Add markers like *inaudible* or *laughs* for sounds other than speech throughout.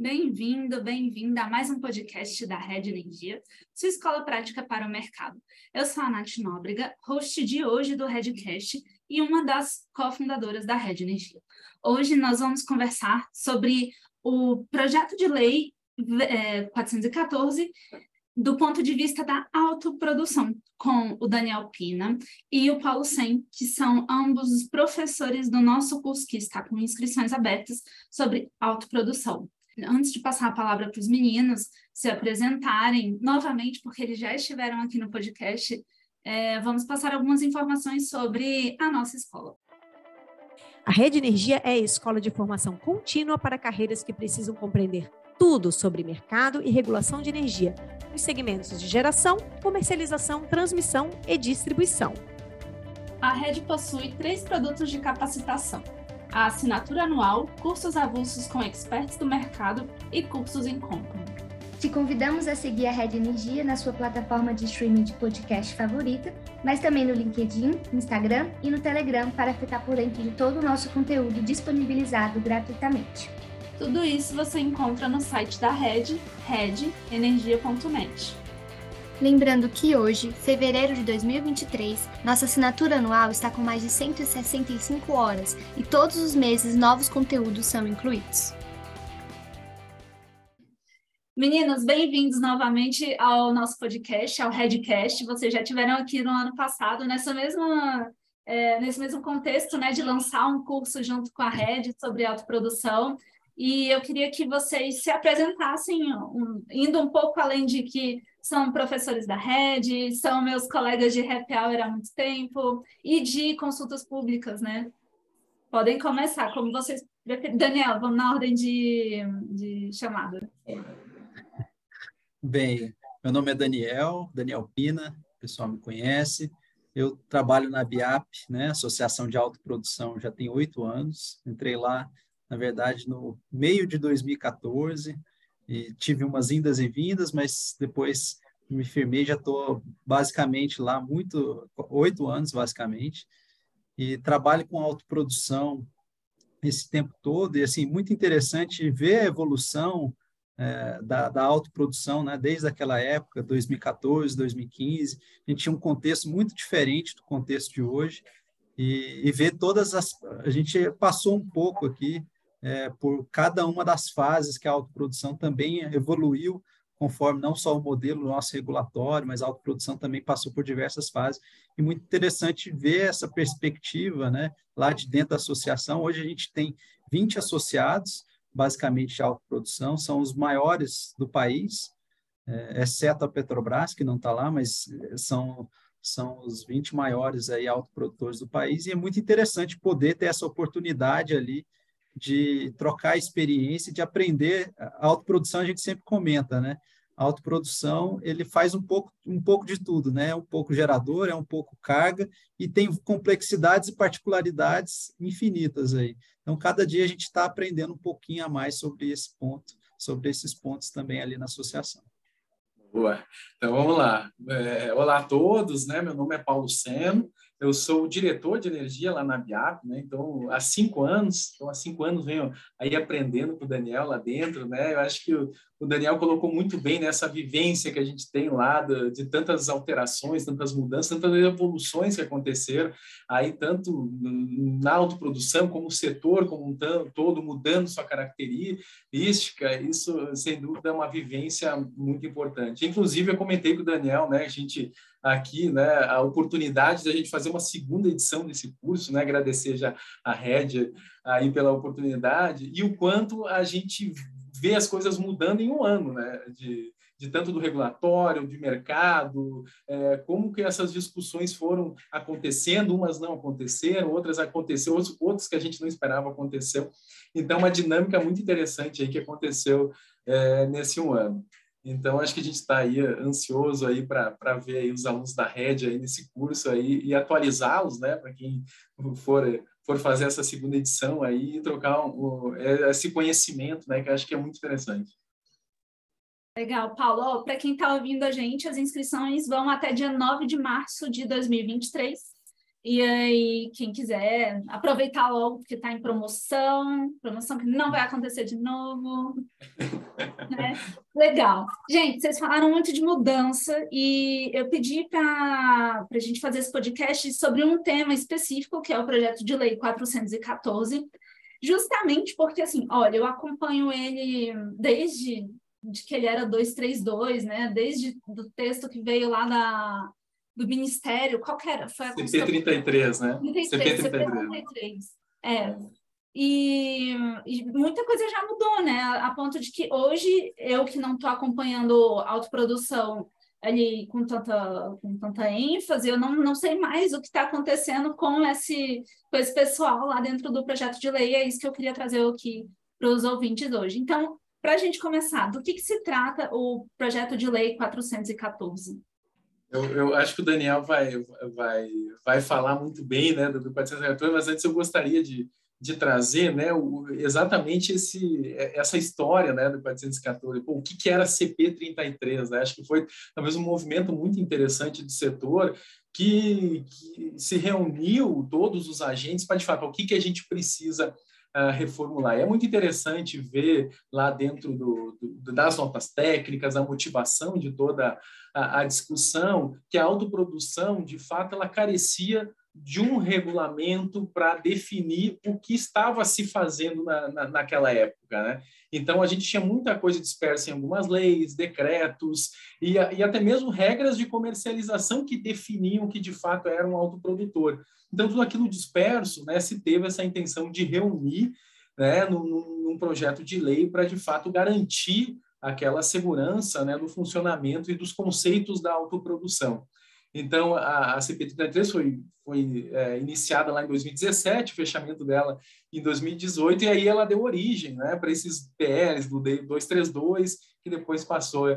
Bem-vindo, bem-vinda a mais um podcast da Rede Energia, sua escola prática para o mercado. Eu sou a Nath Nóbrega, host de hoje do Redcast e uma das cofundadoras da Rede Energia. Hoje nós vamos conversar sobre o projeto de lei é, 414 do ponto de vista da autoprodução, com o Daniel Pina e o Paulo Sem, que são ambos os professores do nosso curso que está com inscrições abertas sobre autoprodução antes de passar a palavra para os meninos se apresentarem novamente, porque eles já estiveram aqui no podcast, é, vamos passar algumas informações sobre a nossa escola. A Rede Energia é a escola de formação contínua para carreiras que precisam compreender tudo sobre mercado e regulação de energia, nos segmentos de geração, comercialização, transmissão e distribuição. A rede possui três produtos de capacitação: a assinatura anual, cursos avulsos com experts do mercado e cursos em company. Te convidamos a seguir a Rede Energia na sua plataforma de streaming de podcast favorita, mas também no LinkedIn, Instagram e no Telegram para ficar por dentro de todo o nosso conteúdo disponibilizado gratuitamente. Tudo isso você encontra no site da Rede, redenergia.net. Lembrando que hoje, fevereiro de 2023, nossa assinatura anual está com mais de 165 horas e todos os meses novos conteúdos são incluídos. Meninos, bem-vindos novamente ao nosso podcast, ao Redcast. Vocês já tiveram aqui no ano passado, nessa mesma, é, nesse mesmo contexto, né, de lançar um curso junto com a Red sobre autoprodução. E eu queria que vocês se apresentassem, um, indo um pouco além de que são professores da rede, são meus colegas de happy hour há muito tempo e de consultas públicas, né? Podem começar, como vocês preferem. Daniel, vamos na ordem de, de chamada. Bem, meu nome é Daniel, Daniel Pina, o pessoal me conhece. Eu trabalho na BIAP, né, Associação de Autoprodução, já tem oito anos. Entrei lá, na verdade, no meio de 2014, e tive umas indas e vindas, mas depois me firmei, já estou basicamente lá muito, oito anos basicamente, e trabalho com autoprodução esse tempo todo, e assim, muito interessante ver a evolução é, da, da autoprodução, né, desde aquela época, 2014, 2015, a gente tinha um contexto muito diferente do contexto de hoje, e, e ver todas as, a gente passou um pouco aqui é, por cada uma das fases que a autoprodução também evoluiu, conforme não só o modelo nosso regulatório, mas a autoprodução também passou por diversas fases. E muito interessante ver essa perspectiva né, lá de dentro da associação. Hoje a gente tem 20 associados, basicamente de autoprodução, são os maiores do país, é, exceto a Petrobras, que não está lá, mas são são os 20 maiores aí autoprodutores do país, e é muito interessante poder ter essa oportunidade ali de trocar experiência, de aprender. A autoprodução a gente sempre comenta, né? A autoprodução ele faz um pouco, um pouco de tudo, né? É um pouco gerador, é um pouco carga e tem complexidades e particularidades infinitas aí. Então, cada dia a gente está aprendendo um pouquinho a mais sobre esse ponto, sobre esses pontos também ali na associação. Boa. Então, vamos lá. É, olá a todos, né? Meu nome é Paulo Seno, eu sou diretor de energia lá na Biap, né? Então, há cinco anos, então há cinco anos venho aí aprendendo com o Daniel lá dentro, né? Eu acho que o, o Daniel colocou muito bem nessa vivência que a gente tem lá de, de, tantas alterações, tantas mudanças, tantas evoluções que aconteceram aí tanto na autoprodução como o setor como um todo mudando sua característica. Isso, sem dúvida, é uma vivência muito importante. Inclusive, eu comentei com o Daniel, né? A gente aqui, né, a oportunidade de a gente fazer uma segunda edição desse curso, né, agradecer já a Red aí pela oportunidade e o quanto a gente vê as coisas mudando em um ano, né, de, de tanto do regulatório, de mercado, é, como que essas discussões foram acontecendo, umas não aconteceram, outras aconteceram, outros, outros que a gente não esperava aconteceu. Então, uma dinâmica muito interessante aí que aconteceu é, nesse um ano. Então, acho que a gente está aí ansioso aí para ver aí os alunos da Rede aí nesse curso aí e atualizá-los, né, para quem for for fazer essa segunda edição aí e trocar um, esse conhecimento, né, que acho que é muito interessante. Legal, Paulo. Para quem está ouvindo a gente, as inscrições vão até dia 9 de março de 2023. E aí, quem quiser aproveitar logo, porque está em promoção, promoção que não vai acontecer de novo. *laughs* né? Legal. Gente, vocês falaram muito de mudança e eu pedi para a gente fazer esse podcast sobre um tema específico, que é o projeto de lei 414, justamente porque, assim, olha, eu acompanho ele desde de que ele era 232, né? Desde o texto que veio lá da do Ministério, qual que era? Foi a CP33, né? 33, CP33. É. E, e, muita coisa já mudou, né? A, ponto de que hoje, eu que não estou acompanhando autoprodução ali com tanta, com tanta ênfase, eu não, não sei mais o que está acontecendo com esse, com esse pessoal lá dentro do projeto de lei, é isso que eu queria trazer aqui para os ouvintes hoje. Então, para a gente começar, do que, que se trata o projeto de lei 414? Eu, eu, acho que o Daniel vai, vai, vai falar muito bem né, do 414, mas antes eu gostaria de, de trazer né, o, exatamente esse, essa história né, do 414. Pô, o que, que era CP33? Né? Acho que foi talvez um movimento muito interessante do setor que, que se reuniu todos os agentes para, de fato, o que, que a gente precisa uh, reformular. E é muito interessante ver lá dentro do, do, das notas técnicas a motivação de toda a, a discussão que a autoprodução, de fato, ela carecia de um regulamento para definir o que estava se fazendo na, na, naquela época. Né? Então, a gente tinha muita coisa dispersa em algumas leis, decretos e, e até mesmo regras de comercialização que definiam que, de fato, era um autoprodutor. Então, tudo aquilo disperso, né, se teve essa intenção de reunir né, num, num projeto de lei para, de fato, garantir aquela segurança né, do funcionamento e dos conceitos da autoprodução. Então, a, a CP33 foi, foi é, iniciada lá em 2017, o fechamento dela em 2018, e aí ela deu origem né, para esses PLs do 232, que depois passou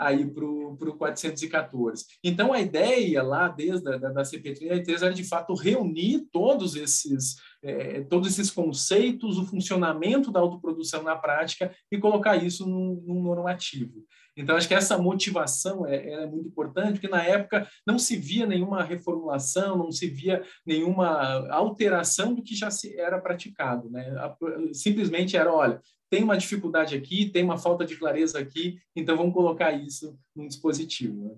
aí para o 414. Então, a ideia lá, desde a da, da CP33, era de fato reunir todos esses, é, todos esses conceitos, o funcionamento da autoprodução na prática e colocar isso num, num normativo. Então, acho que essa motivação é, é, muito importante, porque na época não se via nenhuma reformulação, não se via nenhuma alteração do que já se era praticado. Né? Simplesmente era, olha, tem uma dificuldade aqui, tem uma falta de clareza aqui, então vamos colocar isso num dispositivo. Né?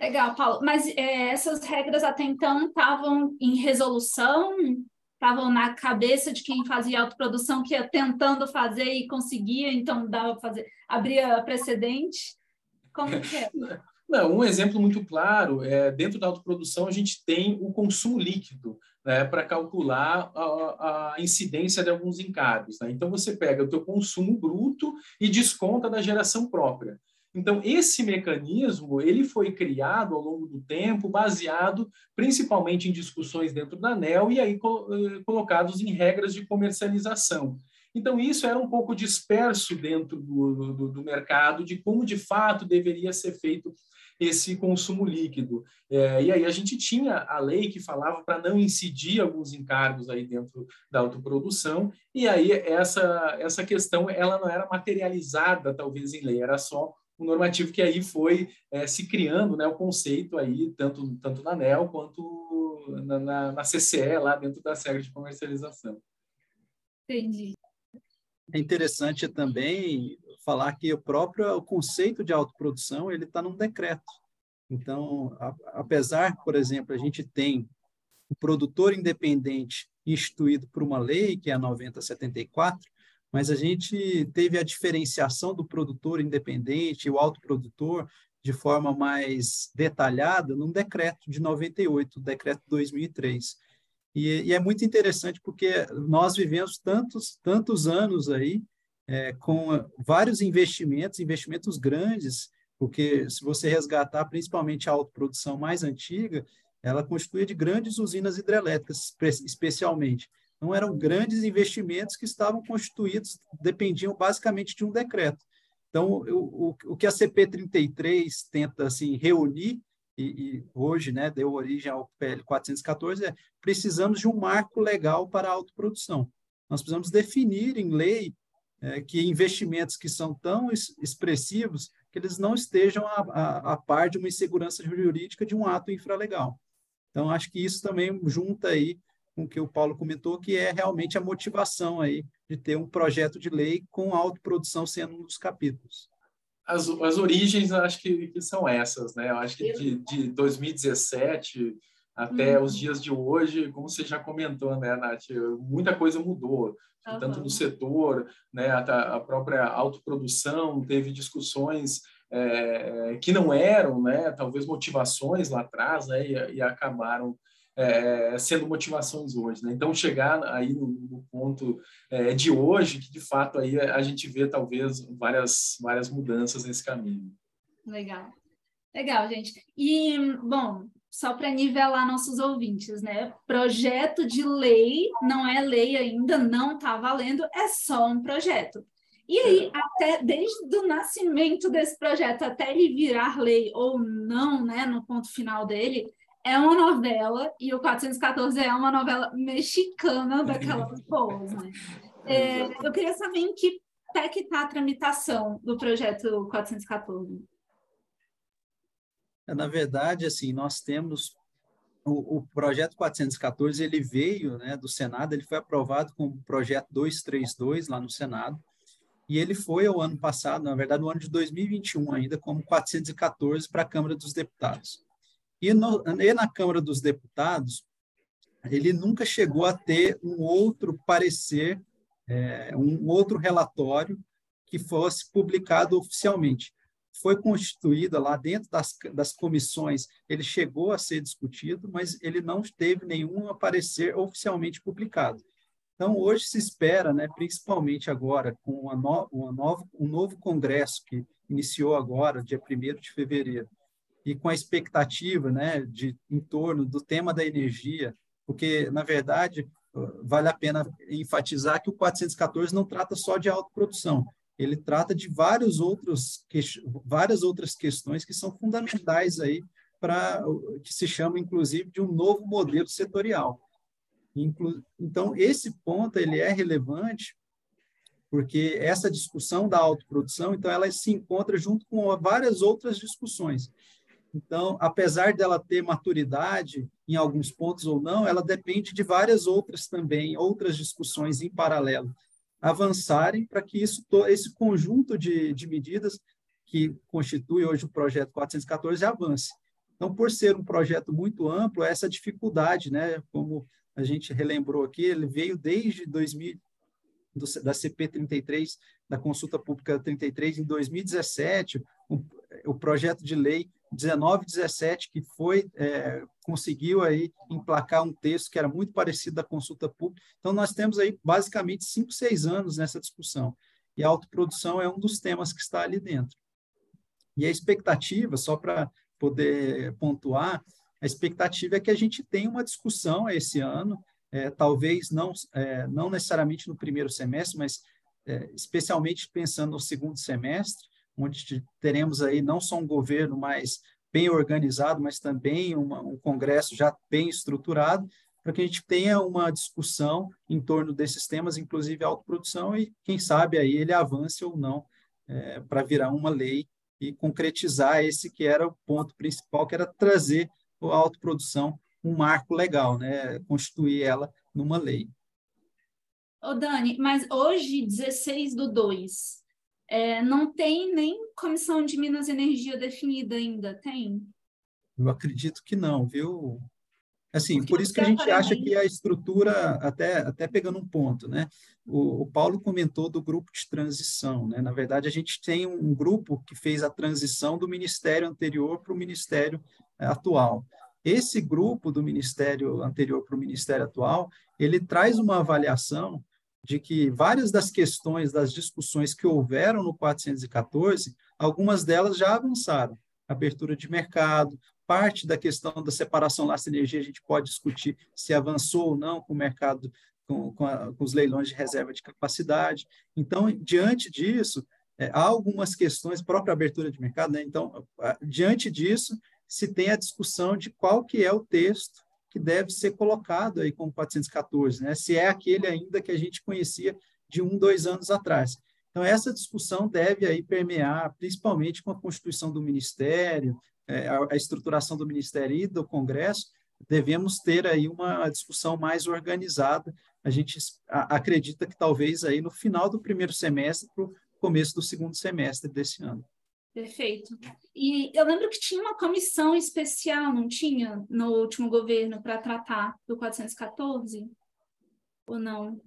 Legal, Paulo. Mas é, essas regras até então estavam em resolução, estavam na cabeça de quem fazia autoprodução, que ia tentando fazer e conseguia, então dava fazer, abria precedente. Como que é? *laughs* Não, um exemplo muito claro é dentro da autoprodução a gente tem o consumo líquido né, para calcular a, a, incidência de alguns encargos. Né? Então você pega o teu consumo bruto e desconta da geração própria. Então esse mecanismo ele foi criado ao longo do tempo, baseado principalmente em discussões dentro da ANEL e aí eh, colocados em regras de comercialização. Então, isso era um pouco disperso dentro do, do, do, mercado, de como de fato deveria ser feito esse consumo líquido. É, e aí a gente tinha a lei que falava para não incidir alguns encargos aí dentro da autoprodução, e aí essa, essa questão ela não era materializada talvez em lei, era só um normativo que aí foi é, se criando né, o conceito aí, tanto, tanto na ANEL quanto na, na, na CCE, lá dentro da regra de comercialização. Entendi. É interessante também falar que o próprio o conceito de autoprodução ele está num decreto. Então, a, apesar, por exemplo, a gente tem o produtor independente instituído por uma lei, que é a 9074, mas a gente teve a diferenciação do produtor independente e o autoprodutor de forma mais detalhada num decreto de 98, o decreto 2003. E, e, é muito interessante porque nós vivemos tantos, tantos anos aí é, com vários investimentos, investimentos grandes, porque se você resgatar principalmente a autoprodução mais antiga, ela constituía de grandes usinas hidrelétricas, especialmente. Não eram grandes investimentos que estavam constituídos, dependiam basicamente de um decreto. Então, o, o, o que a CP33 tenta assim, reunir, e, e, hoje né, deu origem ao PL 414, é precisamos de um marco legal para a autoprodução. Nós precisamos definir em lei é, que investimentos que são tão expressivos que eles não estejam a, a, a, par de uma insegurança jurídica de um ato infralegal. Então, acho que isso também junta aí com o que o Paulo comentou, que é realmente a motivação aí de ter um projeto de lei com autoprodução sendo um dos capítulos. As, as origens, acho que, que são essas, né? Eu acho que de, de 2017 até uhum. os dias de hoje, como você já comentou, né, Nath, muita coisa mudou, uhum. tanto no setor, né, a, a própria autoprodução, teve discussões é, que não eram, né, talvez motivações lá atrás, né, e, e acabaram é, sendo motivações hoje. Né? Então, chegar aí no, no ponto é, de hoje, que de fato aí a gente vê talvez várias, várias mudanças nesse caminho. Legal. Legal, gente. E, bom, só para nivelar nossos ouvintes, né? Projeto de lei não é lei ainda, não está valendo, é só um projeto. E aí, até desde o nascimento desse projeto até ele virar lei ou não, né, no ponto final dele, é uma novela, e o 414 é uma novela mexicana daquelas *laughs* boas, né? É, eu queria saber em que pé que está a tramitação do projeto 414. É, na verdade, assim, nós temos o, o, projeto 414, ele veio né, do Senado, ele foi aprovado como projeto 232 lá no Senado, e ele foi ao ano passado, na verdade, no ano de 2021 ainda, como 414 para a Câmara dos Deputados. E, no, e na Câmara dos Deputados, ele nunca chegou a ter um outro parecer, é, um outro relatório que fosse publicado oficialmente. Foi constituída lá dentro das, das comissões, ele chegou a ser discutido, mas ele não teve nenhum parecer oficialmente publicado. Então, hoje se espera, né, principalmente agora, com uma no, uma novo, um novo congresso que iniciou agora, dia 1 de fevereiro, e com a expectativa né, de em torno do tema da energia, porque, na verdade, vale a pena enfatizar que o 414 não trata só de autoprodução, ele trata de vários outros, várias outras questões que são fundamentais aí para que se chama, inclusive, de um novo modelo setorial. Então, esse ponto ele é relevante porque essa discussão da autoprodução, então, ela se encontra junto com várias outras discussões. Então, apesar dela ter maturidade em alguns pontos ou não, ela depende de várias outras também, outras discussões em paralelo, avançarem para que isso, esse conjunto de, de medidas que constitui hoje o projeto 414 avance. Então, por ser um projeto muito amplo, essa dificuldade, né, como a gente relembrou aqui, ele veio desde 2000, do, da CP 33, da consulta pública 33, em 2017, o, o projeto de lei 1917, que foi é, conseguiu aí emplacar um texto que era muito parecido da consulta pública. Então, nós temos aí basicamente cinco, seis anos nessa discussão. E a autoprodução é um dos temas que está ali dentro. E a expectativa, só para poder pontuar, a expectativa é que a gente tenha uma discussão esse ano, é, talvez não, é, não necessariamente no primeiro semestre, mas é, especialmente pensando no segundo semestre, onde teremos aí não só um governo mais bem organizado, mas também uma, um Congresso já bem estruturado, para que a gente tenha uma discussão em torno desses temas, inclusive autoprodução, e quem sabe aí ele avance ou não é, para virar uma lei e concretizar esse que era o ponto principal, que era trazer a autoprodução um marco legal, né? constituir ela numa lei. Ô Dani, mas hoje, 16 do 2, é, não tem nem comissão de Minas e Energia definida ainda, tem? Eu acredito que não, viu? Assim, Porque por isso que a gente acha que a estrutura, até, até pegando um ponto, né? O, o, Paulo comentou do grupo de transição, né? Na verdade, a gente tem um, grupo que fez a transição do ministério anterior para o ministério é, atual. Esse grupo do ministério anterior para o ministério atual, ele traz uma avaliação de que várias das questões, das discussões que houveram no 414, algumas delas já avançaram. Abertura de mercado, parte da questão da separação laço-energia, a gente pode discutir se avançou ou não com o mercado, com, com, a, com os leilões de reserva de capacidade. Então, diante disso, é, há algumas questões, própria abertura de mercado, né? então, diante disso, se tem a discussão de qual que é o texto que deve ser colocado aí como 414, né? se é aquele ainda que a gente conhecia de um, dois anos atrás. Então, essa discussão deve aí permear, principalmente com a constituição do Ministério, é, a, estruturação do Ministério e do Congresso, devemos ter aí uma discussão mais organizada. A gente acredita que talvez aí no final do primeiro semestre para o começo do segundo semestre desse ano. Perfeito. E eu lembro que tinha uma comissão especial, não tinha, no último governo, para tratar do 414? Ou não?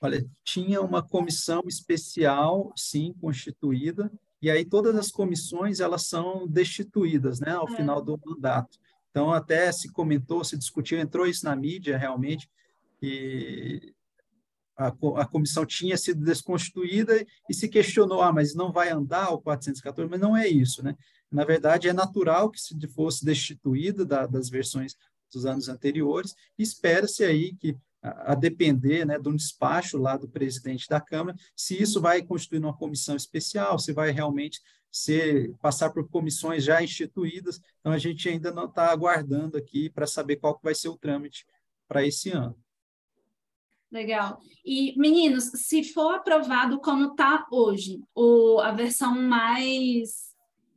Olha, tinha uma comissão especial, sim, constituída, e aí todas as comissões elas são destituídas, né, ao é. final do mandato. Então até se comentou, se discutiu, entrou isso na mídia realmente, e a, a comissão tinha sido desconstituída e se questionou, ah, mas não vai andar o 414, mas não é isso, né? Na verdade, é natural que se fosse destituída da, das versões dos anos anteriores, espera-se aí que a depender né, de um despacho lá do presidente da Câmara, se isso vai constituir uma comissão especial, se vai realmente ser passar por comissões já instituídas. Então, a gente ainda não está aguardando aqui para saber qual vai ser o trâmite para esse ano. Legal. E, meninos, se for aprovado como está hoje, o, a versão mais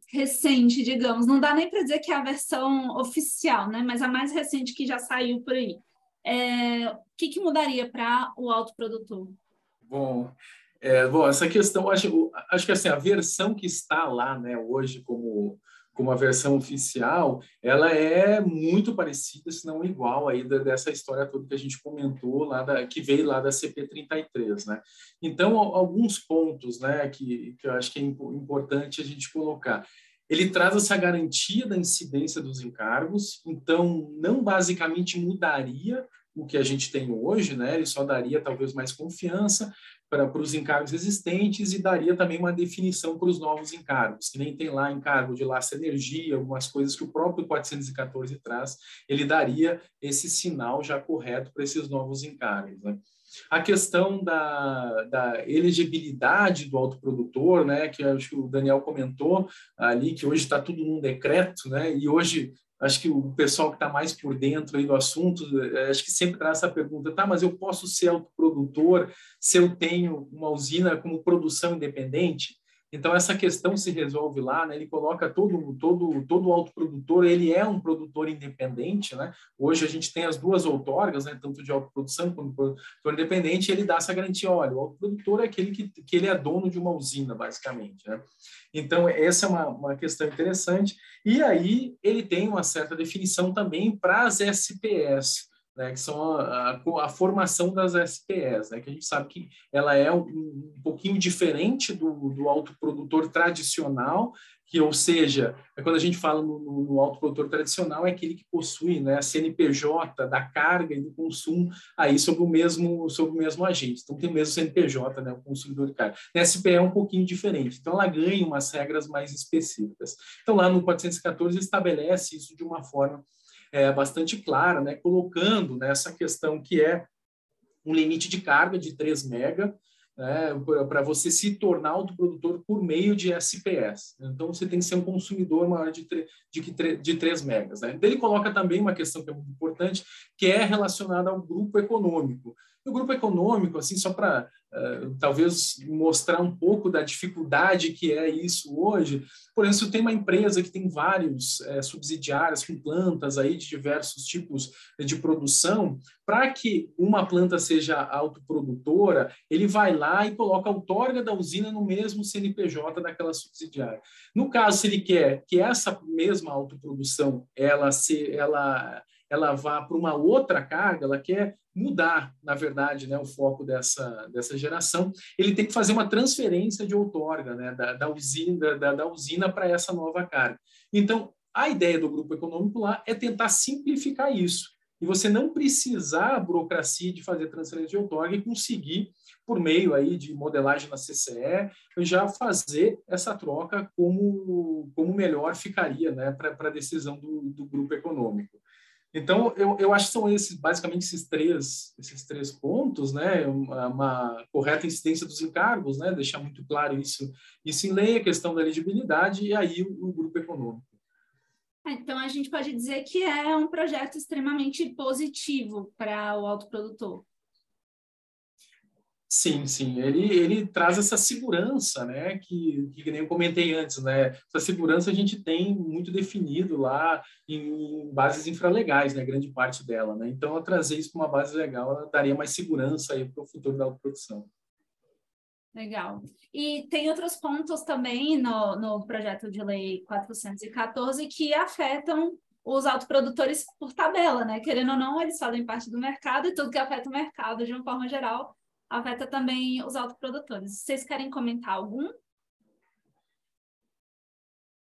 recente, digamos, não dá nem para dizer que é a versão oficial, né? Mas a mais recente que já saiu por aí é, o que, que mudaria para o autoprodutor? Bom, é, bom, essa questão, acho, acho que assim, a versão que está lá né, hoje como, como a versão oficial, ela é muito parecida, se não igual aí dessa história toda que a gente comentou lá da, que veio lá da CP33, né? Então, alguns pontos, né, que, que eu acho que é importante a gente colocar. Ele traz essa garantia da incidência dos encargos, então não basicamente mudaria o que a gente tem hoje, né? Ele só daria talvez mais confiança para, os encargos existentes e daria também uma definição para os novos encargos, que nem tem lá encargo de laço energia, algumas coisas que o próprio 414 traz, ele daria esse sinal já correto para esses novos encargos, né? A questão da, da elegibilidade do autoprodutor, né, que acho que o Daniel comentou ali, que hoje está tudo num decreto, né, e hoje acho que o pessoal que está mais por dentro aí do assunto, eh, acho que sempre traz essa pergunta, tá, mas eu posso ser autoprodutor se eu tenho uma usina como produção independente? Então essa questão se resolve lá, né? Ele coloca todo todo todo autoprodutor, ele é um produtor independente, né? Hoje a gente tem as duas outorgas, né? Tanto de autoprodução quanto produtor independente, ele dá essa garantia, olha, o autoprodutor é aquele que, que ele é dono de uma usina, basicamente, né? Então essa é uma, uma questão interessante. E aí ele tem uma certa definição também para as SPS né, que são a, a, a, formação das SPS, né, que a gente sabe que ela é um, um pouquinho diferente do, do autoprodutor tradicional, que, ou seja, é quando a gente fala no, no, no autoprodutor tradicional, é aquele que possui né, a CNPJ da carga e do consumo aí sobre o mesmo, sobre o mesmo agente. Então, tem o mesmo CNPJ, né, o consumidor de carga. Na SPE é um pouquinho diferente, então ela ganha umas regras mais específicas. Então, lá no 414 estabelece isso de uma forma é, bastante clara, né, colocando nessa questão que é um limite de carga de 3 mega, né, para você se tornar autoprodutor por meio de SPS. Então, você tem que ser um consumidor maior de, de, de 3 megas. Né? Ele coloca também uma questão que é muito importante, que é relacionada ao grupo econômico. o grupo econômico, assim, só para Uh, talvez mostrar um pouco da dificuldade que é isso hoje. Por exemplo, tem uma empresa que tem vários é, subsidiários com plantas aí de diversos tipos de produção, para que uma planta seja autoprodutora, ele vai lá e coloca a outorga da usina no mesmo CNPJ daquela subsidiária. No caso, se ele quer que essa mesma autoprodução ela se ela ela vá para uma outra carga, ela quer mudar, na verdade, né, o foco dessa, dessa geração, ele tem que fazer uma transferência de outorga né, da, da usina, da, da usina para essa nova carga. Então, a ideia do grupo econômico lá é tentar simplificar isso. E você não precisar a burocracia de fazer transferência de outorga e conseguir, por meio aí de modelagem na CCE, já fazer essa troca como, como melhor ficaria né, para a decisão do, do grupo econômico. Então, eu, eu acho que são esses, basicamente, esses três, esses três pontos, né? Uma, correta incidência dos encargos, né? Deixar muito claro isso, isso em lei, a questão da elegibilidade e aí o, o grupo econômico. É, então, a gente pode dizer que é um projeto extremamente positivo para o autoprodutor. Sim, sim. Ele, ele traz essa segurança, né? Que, que, nem eu comentei antes, né? Essa segurança a gente tem muito definido lá em bases infralegais, né? Grande parte dela, né? Então, trazer isso para uma base legal daria mais segurança aí para o futuro da autoprodução. Legal. E tem outros pontos também no, no projeto de lei 414 que afetam os autoprodutores por tabela, né? Querendo ou não, eles fazem parte do mercado e tudo que afeta o mercado de uma forma geral afeta também os autoprodutores. Vocês querem comentar algum?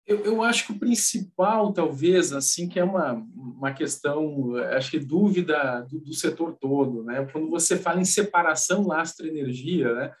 Eu, eu, acho que o principal, talvez, assim, que é uma, uma questão, acho que dúvida do, do setor todo, né? Quando você fala em separação lastro-energia, né?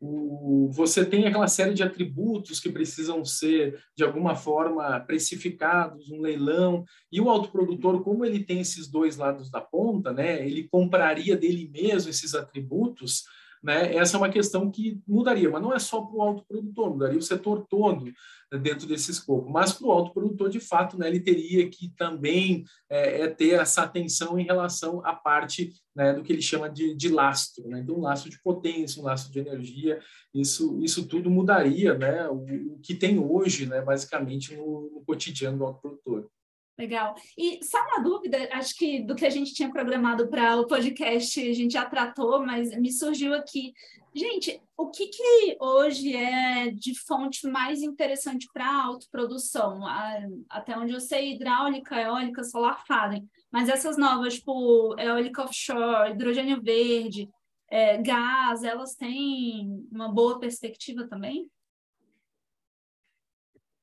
O, você tem aquela série de atributos que precisam ser, de alguma forma, precificados, um leilão, e o autoprodutor, como ele tem esses dois lados da ponta, né, ele compraria dele mesmo esses atributos, né? Essa é uma questão que mudaria, mas não é só para o autoprodutor, mudaria o setor todo dentro desse escopo. Mas para o autoprodutor, de fato, né, ele teria que também é, é, ter essa atenção em relação à parte né, do que ele chama de, de lastro. Né? Então, um lastro de potência, um lastro de energia, isso, isso tudo mudaria né, o, o que tem hoje, né, basicamente, no, no cotidiano do autoprodutor. Legal. E só uma dúvida, acho que do que a gente tinha programado para o podcast a gente já tratou, mas me surgiu aqui. Gente, o que, que hoje é de fonte mais interessante para autoprodução? Até onde eu sei, hidráulica, eólica, solar fazem. Mas essas novas, tipo eólica offshore, hidrogênio verde, é, gás, elas têm uma boa perspectiva também?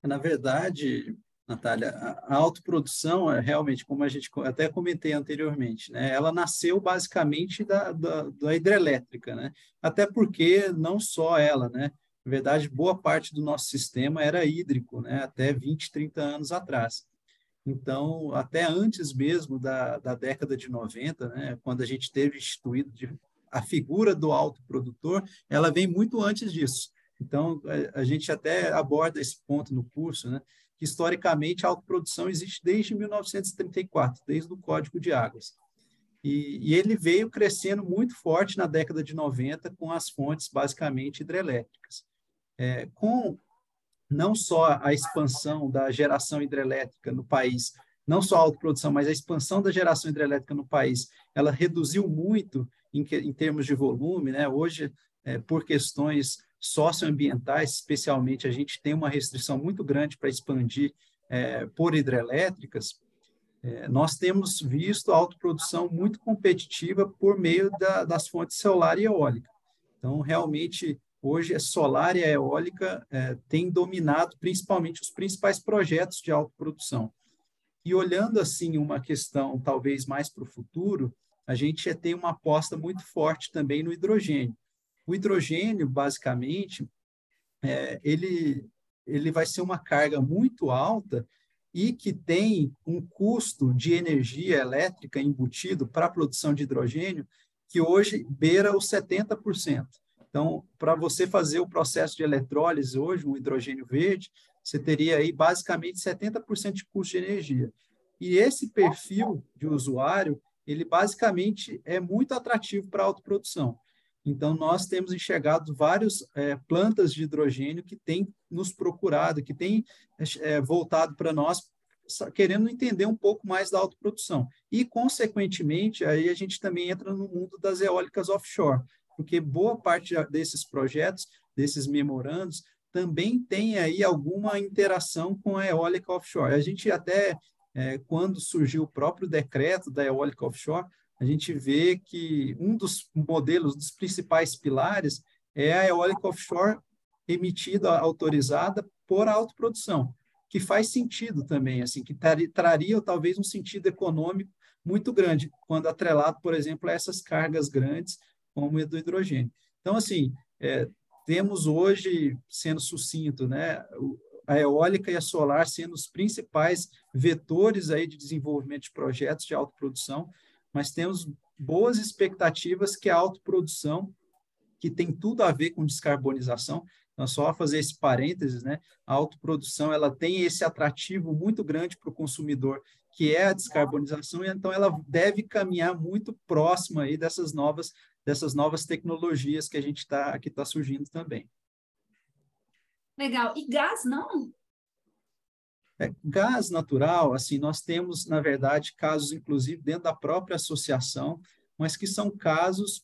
Na verdade, Natália, a autoprodução é realmente, como a gente até comentei anteriormente, né, ela nasceu basicamente da, da, da, hidrelétrica, né, até porque não só ela, né, na verdade, boa parte do nosso sistema era hídrico, né, até 20, 30 anos atrás. Então, até antes mesmo da, da década de 90, né, quando a gente teve instituído de, a figura do autoprodutor, ela vem muito antes disso. Então, a, a gente até aborda esse ponto no curso, né, que historicamente a autoprodução existe desde 1934, desde o Código de Águas. E, e, ele veio crescendo muito forte na década de 90 com as fontes basicamente hidrelétricas. É, com não só a expansão da geração hidrelétrica no país, não só a autoprodução, mas a expansão da geração hidrelétrica no país, ela reduziu muito em, em termos de volume, né? Hoje, é, por questões socioambientais, especialmente, a gente tem uma restrição muito grande para expandir é, por hidrelétricas, é, nós temos visto a autoprodução muito competitiva por meio da, das fontes solar e eólica. Então, realmente, hoje, a solar e a eólica é, têm dominado principalmente os principais projetos de autoprodução. E olhando, assim, uma questão talvez mais para o futuro, a gente tem uma aposta muito forte também no hidrogênio. O hidrogênio, basicamente, é, ele, ele vai ser uma carga muito alta e que tem um custo de energia elétrica embutido para a produção de hidrogênio que hoje beira os 70%. Então, para você fazer o processo de eletrólise hoje, um hidrogênio verde, você teria aí basicamente 70% de custo de energia. E esse perfil de usuário, ele basicamente é muito atrativo para a autoprodução. Então, nós temos enxergado várias é, plantas de hidrogênio que têm nos procurado, que têm é, voltado para nós, querendo entender um pouco mais da autoprodução. E, consequentemente, aí a gente também entra no mundo das eólicas offshore, porque boa parte desses projetos, desses memorandos, também tem aí alguma interação com a eólica offshore. A gente até, é, quando surgiu o próprio decreto da eólica offshore, a gente vê que um dos modelos, dos principais pilares, é a eólica offshore emitida, autorizada por autoprodução, que faz sentido também, assim, que traria talvez um sentido econômico muito grande, quando atrelado, por exemplo, a essas cargas grandes, como a do hidrogênio. Então, assim, é, temos hoje, sendo sucinto, né, a eólica e a solar sendo os principais vetores aí de desenvolvimento de projetos de autoprodução, mas temos boas expectativas que a autoprodução, que tem tudo a ver com descarbonização, nós só fazer esse parênteses, né? A autoprodução ela tem esse atrativo muito grande para o consumidor, que é a descarbonização, e então ela deve caminhar muito próxima aí dessas novas dessas novas tecnologias que a gente está que está surgindo também. Legal. E gás não? É, gás natural, assim, nós temos, na verdade, casos, inclusive, dentro da própria associação, mas que são casos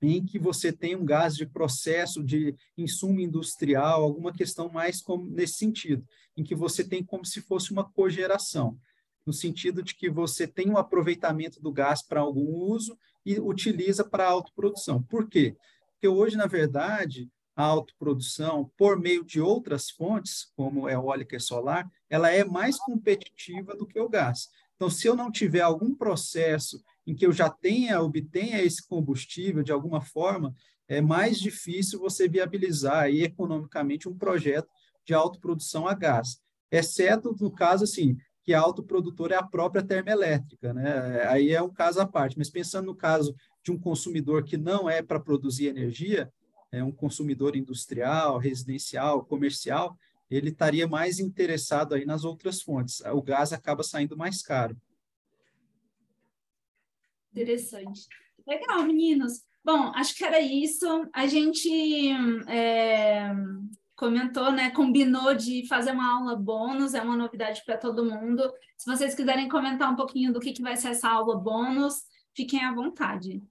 em que você tem um gás de processo de insumo industrial, alguma questão mais como, nesse sentido, em que você tem como se fosse uma cogeração, no sentido de que você tem um aproveitamento do gás para algum uso e utiliza para autoprodução. Por quê? Porque hoje, na verdade, a autoprodução por meio de outras fontes, como eólica e solar, ela é mais competitiva do que o gás. Então, se eu não tiver algum processo em que eu já tenha, obtenha esse combustível de alguma forma, é mais difícil você viabilizar aí, economicamente um projeto de autoprodução a gás. Exceto no caso, assim, que a autoprodutora é a própria termoelétrica, né? Aí é um caso à parte. Mas pensando no caso de um consumidor que não é para produzir energia, é um consumidor industrial, residencial, comercial, ele estaria mais interessado aí nas outras fontes. O gás acaba saindo mais caro. Interessante. Legal, meninos. Bom, acho que era isso. A gente é, comentou, né? Combinou de fazer uma aula bônus, é uma novidade para todo mundo. Se vocês quiserem comentar um pouquinho do que, que vai ser essa aula bônus, fiquem à vontade.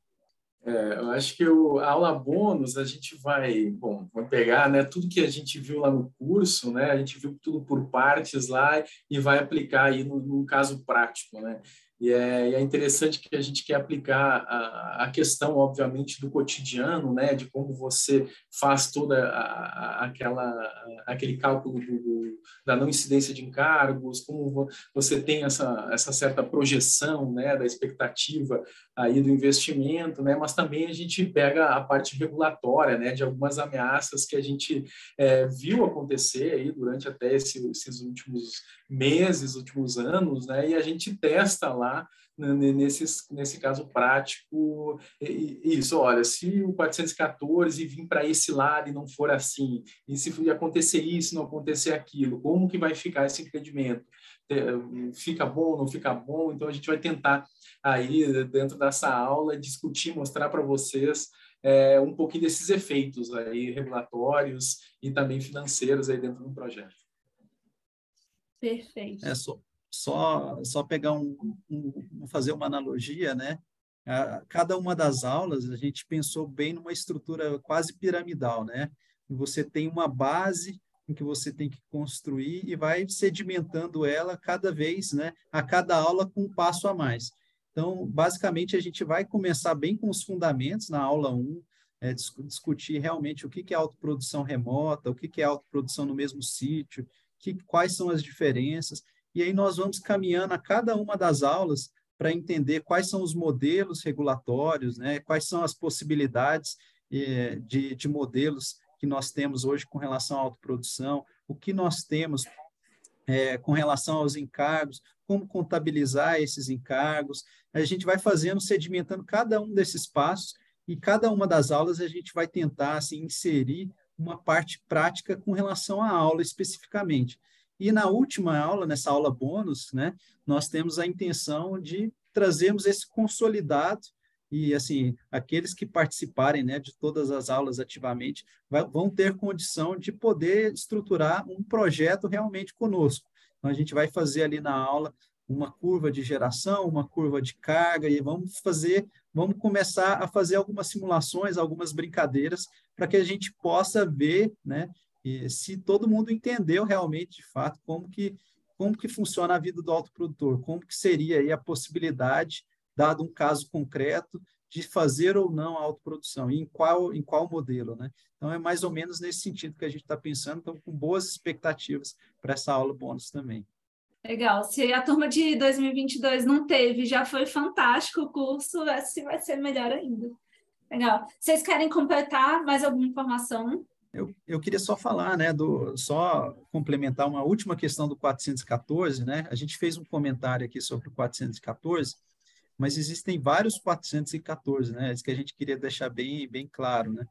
É, eu acho que o, a aula bônus a gente vai, bom, vai pegar, né, tudo que a gente viu lá no curso, né, a gente viu tudo por partes lá e vai aplicar aí no, caso prático, né. E é, e é, interessante que a gente quer aplicar a, a, questão, obviamente, do cotidiano, né, de como você faz toda a, a, aquela aquele cálculo do, da não incidência de encargos, como você tem essa, essa certa projeção, né, da expectativa aí do investimento, né, mas também a gente pega a parte regulatória, né, de algumas ameaças que a gente é, viu acontecer aí durante até esse, esses últimos meses, últimos anos, né, e a gente testa lá né, nesse, nesse caso prático, isso, olha, se o 414 vir para esse lado e não for assim, e se acontecer isso, não acontecer aquilo, como que vai ficar esse empreendimento? Fica bom, não fica bom? Então, a gente vai tentar aí, dentro dessa aula, discutir, mostrar para vocês é, um pouquinho desses efeitos aí regulatórios e também financeiros aí dentro do projeto. Perfeito. É só, só só pegar um, um fazer uma analogia, né? cada uma das aulas a gente pensou bem numa estrutura quase piramidal, né? Você tem uma base que você tem que construir e vai sedimentando ela cada vez, né? A cada aula com um passo a mais. Então, basicamente, a gente vai começar bem com os fundamentos na aula 1, é, discutir realmente o que é autoprodução remota, o que é autoprodução no mesmo sítio, que, quais são as diferenças. E aí nós vamos caminhando a cada uma das aulas para entender quais são os modelos regulatórios, né, quais são as possibilidades eh, de, de modelos que nós temos hoje com relação à autoprodução, o que nós temos é, com relação aos encargos, como contabilizar esses encargos. A gente vai fazendo, sedimentando cada um desses passos e cada uma das aulas a gente vai tentar assim, inserir uma parte prática com relação à aula especificamente. E na última aula, nessa aula bônus, né, nós temos a intenção de trazermos esse consolidado e assim aqueles que participarem né, de todas as aulas ativamente vai, vão ter condição de poder estruturar um projeto realmente conosco. Então a gente vai fazer ali na aula uma curva de geração, uma curva de carga e vamos fazer, vamos começar a fazer algumas simulações, algumas brincadeiras para que a gente possa ver, né, se todo mundo entendeu realmente, de fato, como que, como que funciona a vida do autoprodutor, como que seria aí a possibilidade, dado um caso concreto, de fazer ou não a autoprodução, e em qual, em qual modelo, né? Então, é mais ou menos nesse sentido que a gente está pensando, então, com boas expectativas para essa aula bônus também. Legal. Se a turma de 2022 não teve, já foi fantástico o curso, esse vai ser melhor ainda. Legal. Vocês querem completar mais alguma informação? Eu, eu queria só falar, né, do, só complementar uma última questão do 414, né? A gente fez um comentário aqui sobre o 414, mas existem vários 414, né? Isso que a gente queria deixar bem, bem claro, né?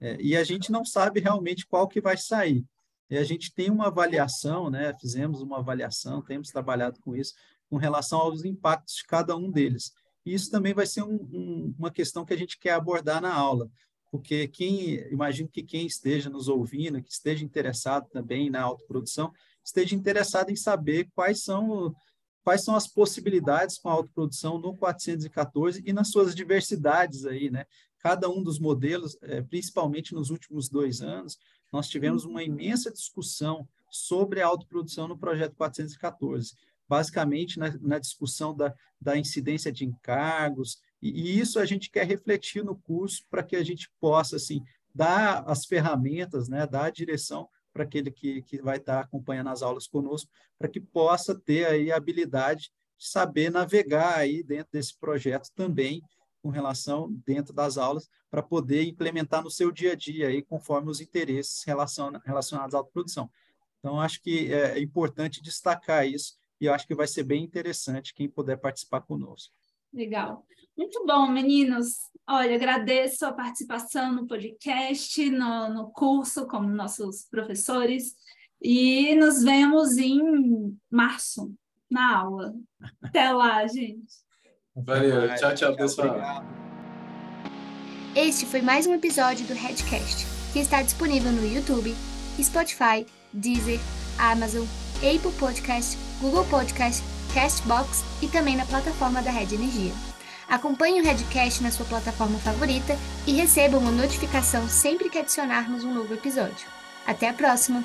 É, e a gente não sabe realmente qual que vai sair. E a gente tem uma avaliação, né? Fizemos uma avaliação, temos trabalhado com isso, com relação aos impactos de cada um deles. E isso também vai ser um, um, uma questão que a gente quer abordar na aula, porque quem, imagino que quem esteja nos ouvindo, que esteja interessado também na autoprodução, esteja interessado em saber quais são quais são as possibilidades com a autoprodução no 414 e nas suas diversidades aí, né? Cada um dos modelos, é, principalmente nos últimos dois anos, nós tivemos uma imensa discussão sobre a autoprodução no projeto 414 basicamente na, na discussão da, da incidência de encargos, e, e isso a gente quer refletir no curso para que a gente possa, assim, dar as ferramentas, né, dar a direção para aquele que, que vai estar acompanhando as aulas conosco, para que possa ter aí a habilidade de saber navegar aí dentro desse projeto também, com relação dentro das aulas, para poder implementar no seu dia a dia aí, conforme os interesses relacionados à autoprodução. Então, acho que é importante destacar isso, e acho que vai ser bem interessante quem puder participar conosco. Legal. Muito bom, meninos. Olha, agradeço a participação no podcast, no, no curso, como nossos professores, e nos vemos em março, na aula. Até lá, gente. Valeu. Tchau, tchau, pessoal. Este foi mais um episódio do Redcast, que está disponível no YouTube, Spotify, Deezer, Amazon, Apple Podcast, Google Podcast, Castbox e também na plataforma da Red Energia. Acompanhe o Redcast na sua plataforma favorita e receba uma notificação sempre que adicionarmos um novo episódio. Até a próxima!